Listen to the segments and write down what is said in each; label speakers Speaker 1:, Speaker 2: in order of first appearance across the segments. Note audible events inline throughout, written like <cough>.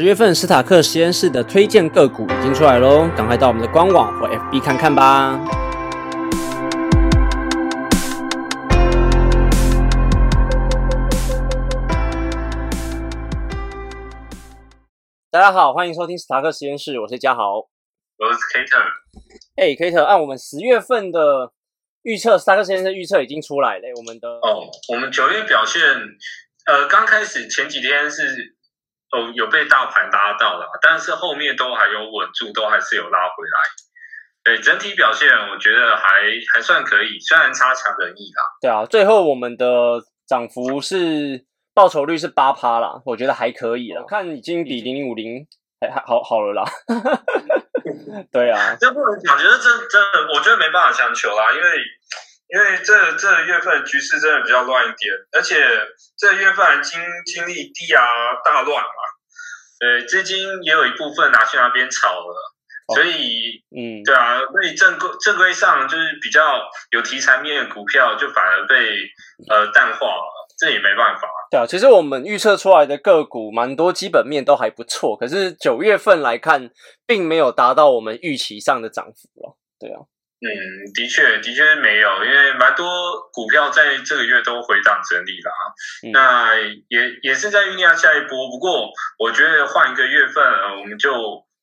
Speaker 1: 十月份斯塔克实验室的推荐个股已经出来喽，赶快到我们的官网或 FB 看看吧。大家好，欢迎收听斯塔克实验室，我是嘉豪，
Speaker 2: 我是 Kater。
Speaker 1: 哎，Kater，按我们十月份的预测，斯塔克实验室预测已经出来了，我们的
Speaker 2: 哦，我们九月表现，呃，刚开始前几天是。哦，有被大盘拉到了，但是后面都还有稳住，都还是有拉回来。对整体表现，我觉得还还算可以，虽然差强人意啦。
Speaker 1: 对啊，最后我们的涨幅是报酬率是八趴啦，我觉得还可以了。看已经比零零五零还还好好了啦。<laughs> 对啊，<laughs>
Speaker 2: 这不能讲，觉得这真的，我觉得没办法强求啦，因为。因为这这月份局势真的比较乱一点，而且这月份经经历低啊大乱嘛，呃，资金也有一部分拿去那边炒了，所以嗯，对啊，所以正规正规上就是比较有题材面的股票就反而被呃淡化了，这也没办法。
Speaker 1: 对啊，其实我们预测出来的个股蛮多基本面都还不错，可是九月份来看，并没有达到我们预期上的涨幅了。对啊。
Speaker 2: 嗯，的确，的确没有，因为蛮多股票在这个月都回档整理了啊。那也也是在酝酿下一波。不过，我觉得换一个月份，我们就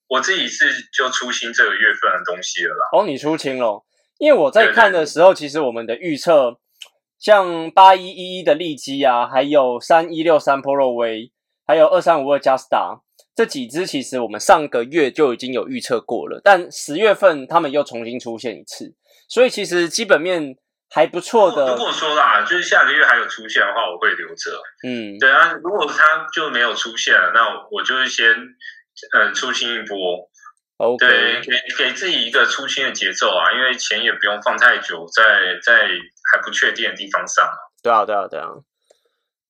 Speaker 2: 我自己是就出清这个月份的东西了啦。
Speaker 1: 哦，你出清了？因为我在看的时候，其实我们的预测，像八一一一的利基啊，还有三一六三 Pro 威，还有二三五二 Justa。这几只其实我们上个月就已经有预测过了，但十月份他们又重新出现一次，所以其实基本面还不错的。
Speaker 2: 如果说啦，就是下个月还有出现的话，我会留着。嗯，对啊，如果它就没有出现了，那我就是先嗯出清一波。
Speaker 1: OK，
Speaker 2: 对，给给自己一个出清的节奏啊，因为钱也不用放太久在在还不确定的地方上。
Speaker 1: 对啊，对啊，对啊。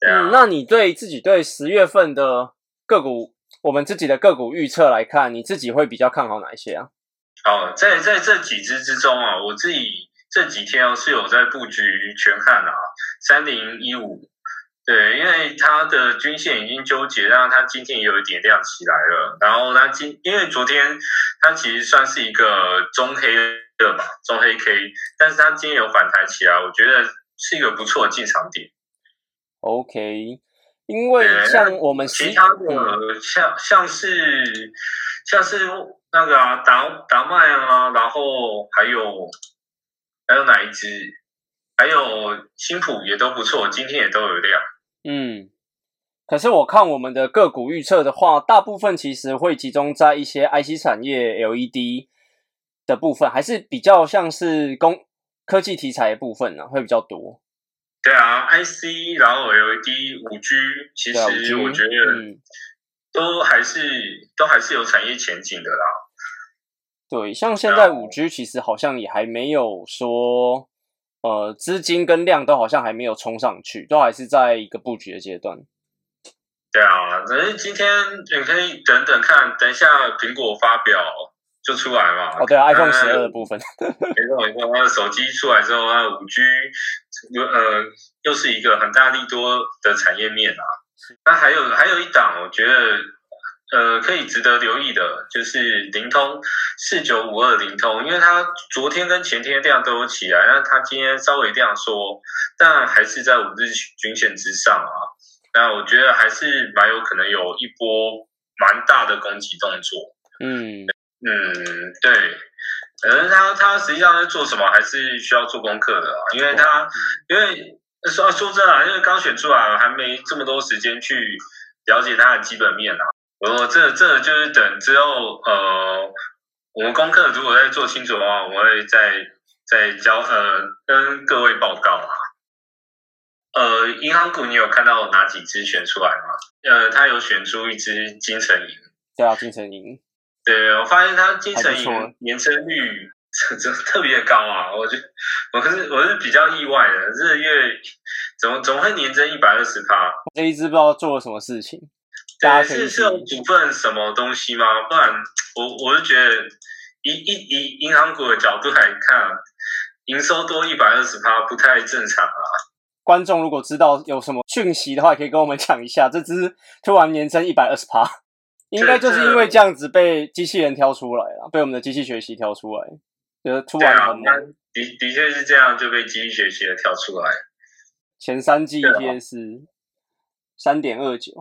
Speaker 1: 嗯，那你对自己对十月份的个股？我们自己的个股预测来看，你自己会比较看好哪一些啊？
Speaker 2: 哦，在在这几只之中啊，我自己这几天是有在布局全看啊，三零一五，对，因为它的均线已经纠结，让它今天也有一点亮起来了。然后它今因为昨天它其实算是一个中黑的吧，中黑 K，但是它今天有反弹起来，我觉得是一个不错的进场点。
Speaker 1: OK。因为像我们
Speaker 2: 其他的，像像是像是那个啊，达达麦啊，然后还有还有哪一只？还有新普也都不错，今天也都有量。
Speaker 1: 嗯，可是我看我们的个股预测的话，大部分其实会集中在一些 IC 产业、LED 的部分，还是比较像是工科技题材的部分呢，会比较多。
Speaker 2: 对啊，IC，然后 LED、五 G，其实我觉得都还是都还是有产业前景的啦。
Speaker 1: 对，像现在五 G 其实好像也还没有说，呃，资金跟量都好像还没有冲上去，都还是在一个布局的阶段。
Speaker 2: 对啊，可是今天你可以等等看，等一下苹果发表。就出来嘛？
Speaker 1: 哦，对，iPhone 十二的部分，
Speaker 2: 没 <laughs> 错没错。它的手机出来之后，它五 G 又呃又是一个很大力多的产业面啊。那还有还有一档，我觉得呃可以值得留意的，就是灵通四九五二灵通，因为它昨天跟前天量都有起来，那它今天稍微这样说，但还是在五日均线之上啊。那我觉得还是蛮有可能有一波蛮大的攻击动作。嗯。嗯，对，可是他他实际上在做什么，还是需要做功课的啊，因为他因为说说真的，因为刚选出来，还没这么多时间去了解它的基本面啊。我这这就是等之后，呃，我们功课如果再做清楚的话，我会再再教呃跟各位报告啊。呃，银行股你有看到哪几只选出来吗？呃，他有选出一只金城银，
Speaker 1: 对啊，金城银。
Speaker 2: 对，我发现它金城银年增率 <laughs> 真特别高啊！我就我可是我是比较意外的，这个月怎么怎么会年增一百二十趴？
Speaker 1: 这一支不知道做了什么事情，
Speaker 2: 对，是是有股份什么东西吗？不然我我是觉得，以以以银行股的角度来看，营收多一百二十趴不太正常啊。
Speaker 1: 观众如果知道有什么讯息的话，可以跟我们讲一下，这只突然年增一百二十趴。应该就是因为这样子被机器人挑出来了，被我们的机器学习挑出来，就是突然很
Speaker 2: 的的确是这样就被机器学习的挑出来。
Speaker 1: 前三季 EPS 三点二九，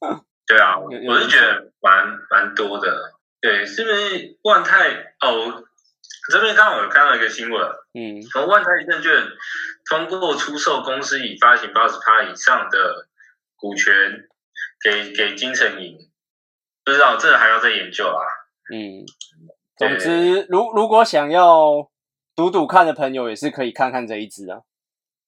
Speaker 1: <laughs>
Speaker 2: 对啊，我是觉得蛮蛮多的。对，是不是万泰哦？这边刚好有看到一个新闻，嗯，从万泰证券通过出售公司已发行八十趴以上的股权给给金城银，不知道这还要再研究啦。
Speaker 1: 嗯，总之，如如果想要赌赌看的朋友，也是可以看看这一支啊。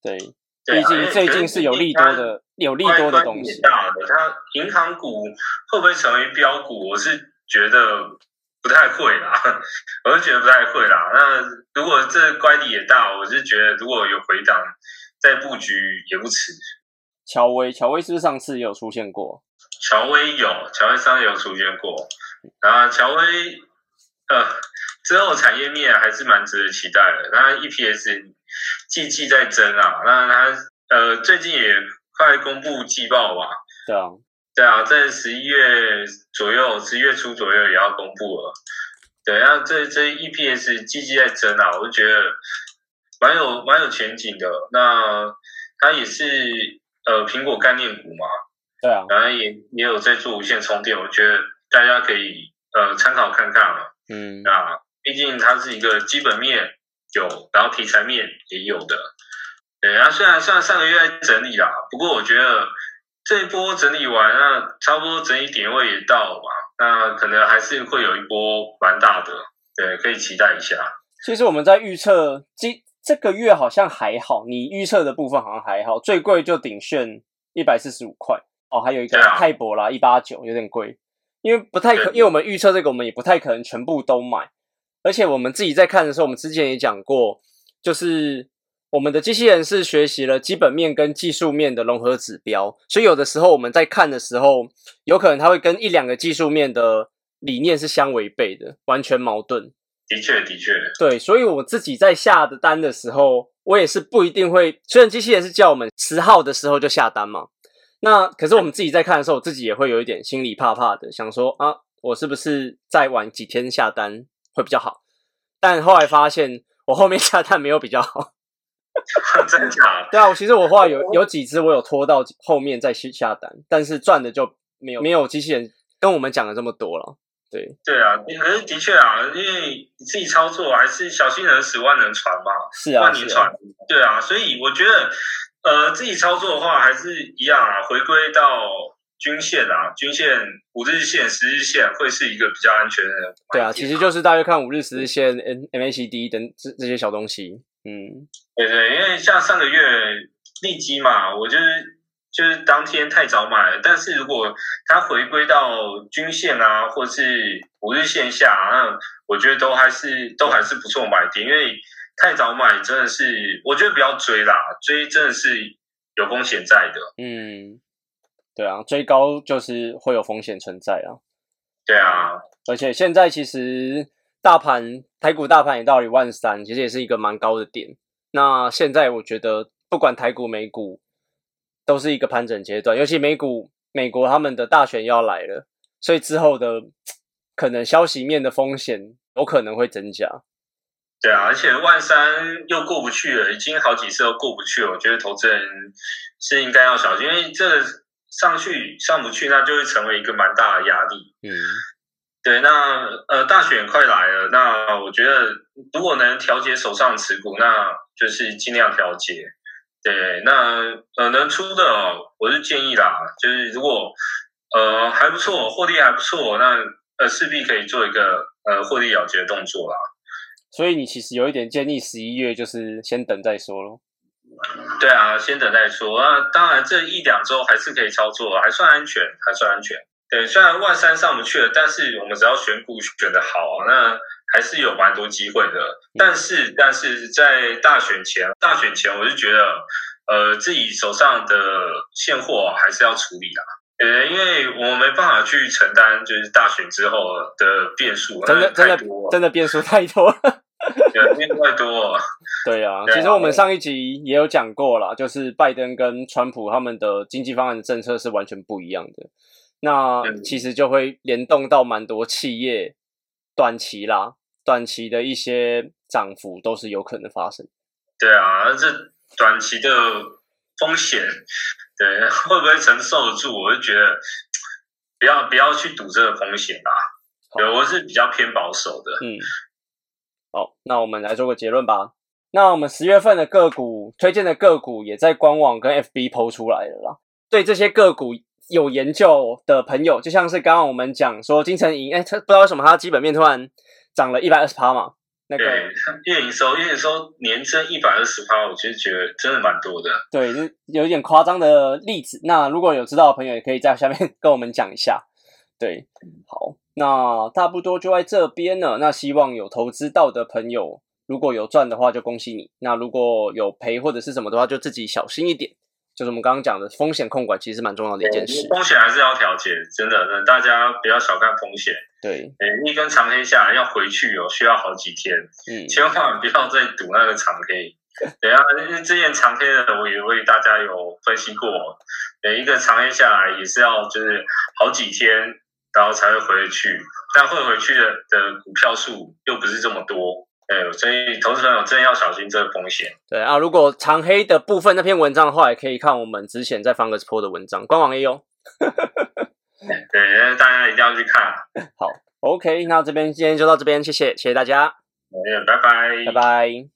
Speaker 1: 对，毕竟最近是有利多的，有利多的东西。
Speaker 2: 大的，它银行股会不会成为标股？我是觉得。不太会啦，<laughs> 我是觉得不太会啦。那如果这乖离也大，我是觉得如果有回档再布局也不迟。
Speaker 1: 乔威，乔威是不是上次也有出现过？
Speaker 2: 乔威有，乔威上次有出现过。然后乔威，呃，之后产业面还是蛮值得期待的。那 EPS 季季在增啊，那它呃最近也快公布季报吧？
Speaker 1: 对啊。
Speaker 2: 对啊，在十一月左右，十一月初左右也要公布了。对，然后这这 EPS 季季在增啊，我就觉得蛮有蛮有前景的。那它也是呃苹果概念股嘛，
Speaker 1: 对啊，
Speaker 2: 然后也也有在做无线充电，我觉得大家可以呃参考看看了。嗯，啊，毕竟它是一个基本面有，然后题材面也有的。对，然后虽然虽然上个月在整理啦，不过我觉得。这一波整理完，那差不多整理点位也到了嘛，那可能还是会有一波蛮大的，对，可以期待一下。
Speaker 1: 其实我们在预测这这个月好像还好，你预测的部分好像还好，最贵就顶炫一百四十五块哦，还有一个泰博啦一八九，有点贵，因为不太可，因为我们预测这个我们也不太可能全部都买，而且我们自己在看的时候，我们之前也讲过，就是。我们的机器人是学习了基本面跟技术面的融合指标，所以有的时候我们在看的时候，有可能它会跟一两个技术面的理念是相违背的，完全矛盾。
Speaker 2: 的确，的确，
Speaker 1: 对，所以我自己在下的单的时候，我也是不一定会。虽然机器人是叫我们十号的时候就下单嘛，那可是我们自己在看的时候，我自己也会有一点心里怕怕的，想说啊，我是不是再晚几天下单会比较好？但后来发现，我后面下单没有比较好。
Speaker 2: 真假？
Speaker 1: 对啊，我其实我后来有有几只我有拖到后面再去下单，但是赚的就没有没有机器人跟我们讲的这么多了。对
Speaker 2: 对啊，可是的确啊，因为你自己操作还是小心人死万能船嘛，
Speaker 1: 是啊，
Speaker 2: 万年船。对啊，所以我觉得呃自己操作的话还是一样啊，回归到均线啊，均线五日线、十日线会是一个比较安全的。
Speaker 1: 对啊，其实就是大约看五日、十日线、N MACD 等这这些小东西。
Speaker 2: 嗯，对对，因为像上个月利基嘛，我就是就是当天太早买了，但是如果它回归到均线啊，或是五日线下，那我觉得都还是都还是不错买点，因为太早买真的是，我觉得不要追啦，追真的是有风险在的。
Speaker 1: 嗯，对啊，追高就是会有风险存在啊。
Speaker 2: 对啊，
Speaker 1: 而且现在其实。大盘台股大盘也到一万三，其实也是一个蛮高的点。那现在我觉得，不管台股美股，都是一个盘整阶段。尤其美股，美国他们的大选要来了，所以之后的可能消息面的风险有可能会增加。
Speaker 2: 对啊，而且万三又过不去了，已经好几次都过不去了。我觉得投资人是应该要小心，因为这上去上不去，那就会成为一个蛮大的压力。嗯。对，那呃，大选快来了，那我觉得如果能调节手上持股，那就是尽量调节。对，那呃能出的，我是建议啦，就是如果呃还不错，获利还不错，那呃势必可以做一个呃获利了结的动作啦。
Speaker 1: 所以你其实有一点建议，十一月就是先等再说咯。
Speaker 2: 对啊，先等再说。那当然这一两周还是可以操作，还算安全，还算安全。对，虽然万三上不去了，但是我们只要选股选的好，那还是有蛮多机会的。但是，但是在大选前，大选前，我就觉得，呃，自己手上的现货还是要处理的。呃，因为我没办法去承担，就是大选之后的变数，
Speaker 1: 真的真的真的变数太多，<laughs>
Speaker 2: 变数太多。
Speaker 1: 对啊，其实我们上一集也有讲过啦，就是拜登跟川普他们的经济方案的政策是完全不一样的。那其实就会联动到蛮多企业短期啦，短期的一些涨幅都是有可能发生。
Speaker 2: 对啊，这短期的风险，对会不会承受得住？我就觉得不要不要去赌这个风险吧。对，我是比较偏保守的。
Speaker 1: 嗯，好，那我们来做个结论吧。那我们十月份的个股推荐的个股也在官网跟 FB 抛出来了啦。对这些个股有研究的朋友，就像是刚刚我们讲说金城银，哎，他不知道为什么它基本面突然涨了一百二十趴嘛？那个
Speaker 2: 月营收，月营收年增一百二十趴，我其实觉得真的蛮多的。
Speaker 1: 对，就有一点夸张的例子。那如果有知道的朋友，也可以在下面 <laughs> 跟我们讲一下。对，好。那差不多就在这边了。那希望有投资到的朋友，如果有赚的话，就恭喜你。那如果有赔或者是什么的话，就自己小心一点。就是我们刚刚讲的风险控管，其实蛮重要的一件事。
Speaker 2: 风险还是要调节，真的，大家不要小看风险。
Speaker 1: 对，
Speaker 2: 一根长黑下来要回去哦，需要好几天。嗯，千万不要再赌那个长黑。等下，因为之前长黑的，我也为大家有分析过。每一个长黑下来也是要就是好几天。然后才会回去，但会回去的的股票数又不是这么多，哎，所以投资朋友真的要小心这个风险。
Speaker 1: 对啊，如果长黑的部分那篇文章的话，也可以看我们之前在方格斯坡的文章，官网也有。<laughs>
Speaker 2: 对，大家一定要去看。
Speaker 1: 好，OK，那这边今天就到这边，谢谢，谢谢大家。
Speaker 2: 哎，拜拜，
Speaker 1: 拜拜。